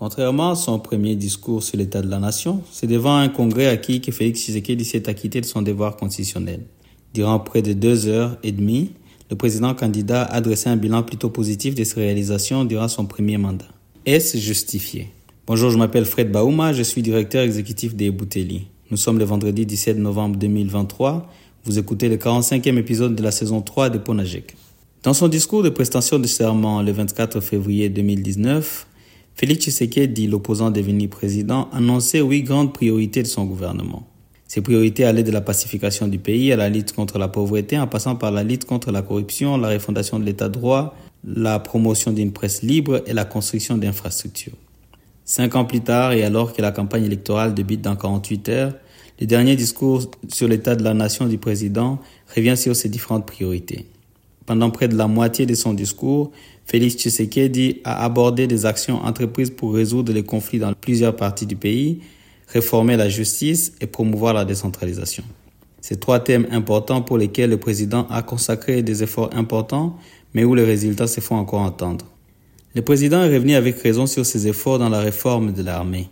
Contrairement à son premier discours sur l'état de la nation, c'est devant un congrès acquis que Félix Tshisekedi s'est acquitté de son devoir constitutionnel. Durant près de deux heures et demie, le président candidat a dressé un bilan plutôt positif de ses réalisations durant son premier mandat. Est-ce justifié? Bonjour, je m'appelle Fred Baouma, je suis directeur exécutif des Bouteli. Nous sommes le vendredi 17 novembre 2023. Vous écoutez le 45e épisode de la saison 3 de Ponajek. Dans son discours de prestation de serment le 24 février 2019, Félix Tshisekedi, l'opposant devenu président, annonçait huit grandes priorités de son gouvernement. Ces priorités allaient de la pacification du pays à la lutte contre la pauvreté, en passant par la lutte contre la corruption, la refondation de l'état de droit, la promotion d'une presse libre et la construction d'infrastructures. Cinq ans plus tard, et alors que la campagne électorale débute dans 48 heures, le dernier discours sur l'état de la nation du président revient sur ces différentes priorités. Pendant près de la moitié de son discours, Félix Tshisekedi a abordé des actions entreprises pour résoudre les conflits dans plusieurs parties du pays, réformer la justice et promouvoir la décentralisation. Ces trois thèmes importants pour lesquels le président a consacré des efforts importants, mais où les résultats se font encore entendre. Le président est revenu avec raison sur ses efforts dans la réforme de l'armée.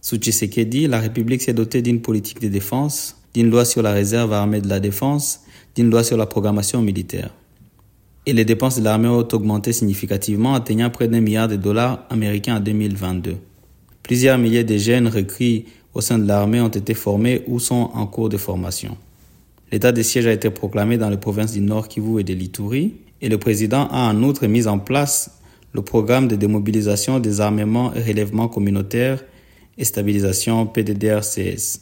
Sous Tshisekedi, la République s'est dotée d'une politique de défense, d'une loi sur la réserve armée de la défense, d'une loi sur la programmation militaire et les dépenses de l'armée ont augmenté significativement, atteignant près d'un milliard de dollars américains en 2022. Plusieurs milliers de jeunes recrues au sein de l'armée ont été formés ou sont en cours de formation. L'état de siège a été proclamé dans les provinces du Nord Kivu et de l'Ituri, et le président a en outre mis en place le programme de démobilisation des armements et relèvement communautaire et stabilisation PDDRCS.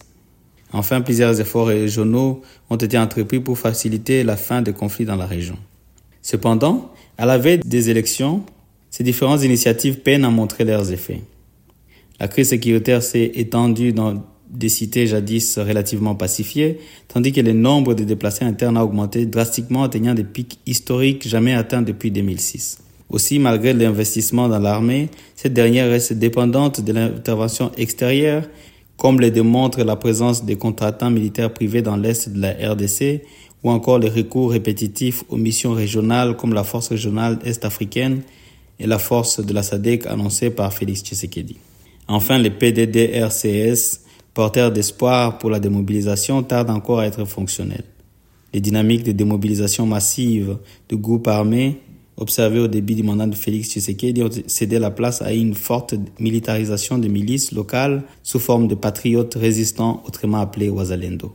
Enfin, plusieurs efforts régionaux ont été entrepris pour faciliter la fin des conflits dans la région. Cependant, à la veille des élections, ces différentes initiatives peinent à montrer leurs effets. La crise sécuritaire s'est étendue dans des cités jadis relativement pacifiées, tandis que le nombre de déplacés internes a augmenté drastiquement, atteignant des pics historiques jamais atteints depuis 2006. Aussi, malgré l'investissement dans l'armée, cette dernière reste dépendante de l'intervention extérieure, comme le démontre la présence des contratants militaires privés dans l'est de la RDC ou encore les recours répétitifs aux missions régionales comme la force régionale est-africaine et la force de la SADC annoncée par Félix Tshisekedi. Enfin, les PDD-RCS, porteurs d'espoir pour la démobilisation, tardent encore à être fonctionnels. Les dynamiques de démobilisation massive de groupes armés observées au début du mandat de Félix Tshisekedi ont cédé la place à une forte militarisation des milices locales sous forme de patriotes résistants, autrement appelés Wazalendo.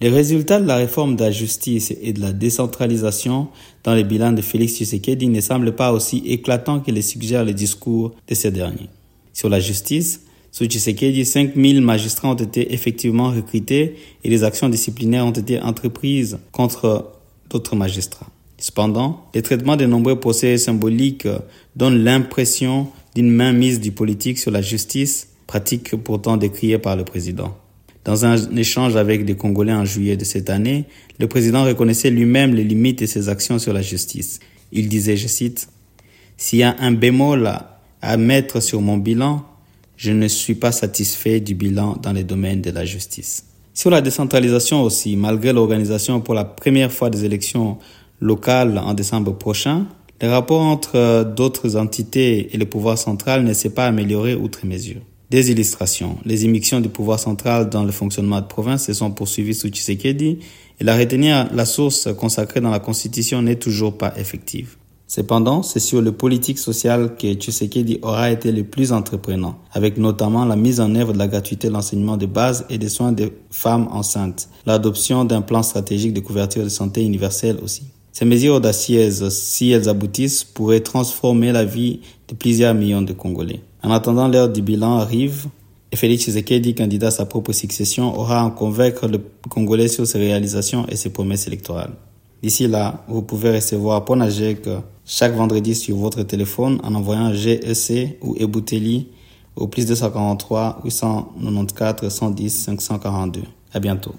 Les résultats de la réforme de la justice et de la décentralisation dans les bilans de Félix Tshisekedi ne semblent pas aussi éclatants que les suggèrent les discours de ces derniers. Sur la justice, sous Tshisekedi, 5000 magistrats ont été effectivement recrutés et les actions disciplinaires ont été entreprises contre d'autres magistrats. Cependant, les traitements de nombreux procès symboliques donnent l'impression d'une mainmise du politique sur la justice, pratique pourtant décriée par le président. Dans un échange avec des Congolais en juillet de cette année, le président reconnaissait lui-même les limites de ses actions sur la justice. Il disait, je cite, S'il y a un bémol à mettre sur mon bilan, je ne suis pas satisfait du bilan dans les domaines de la justice. Sur la décentralisation aussi, malgré l'organisation pour la première fois des élections locales en décembre prochain, les rapports entre d'autres entités et le pouvoir central ne s'est pas amélioré outre mesure. Des illustrations. Les émissions du pouvoir central dans le fonctionnement de province se sont poursuivies sous Tshisekedi et la retenir la source consacrée dans la Constitution n'est toujours pas effective. Cependant, c'est sur le politique social que Tshisekedi aura été le plus entreprenant, avec notamment la mise en œuvre de la gratuité de l'enseignement de base et des soins des femmes enceintes, l'adoption d'un plan stratégique de couverture de santé universelle aussi. Ces mesures audacieuses, si elles aboutissent, pourraient transformer la vie de plusieurs millions de Congolais. En attendant, l'heure du bilan arrive et Félix Tshisekedi, candidat à sa propre succession, aura à convaincre le Congolais sur ses réalisations et ses promesses électorales. D'ici là, vous pouvez recevoir Ponajek chaque vendredi sur votre téléphone en envoyant GEC ou Ebouteli au plus 243 894 110 542. À bientôt.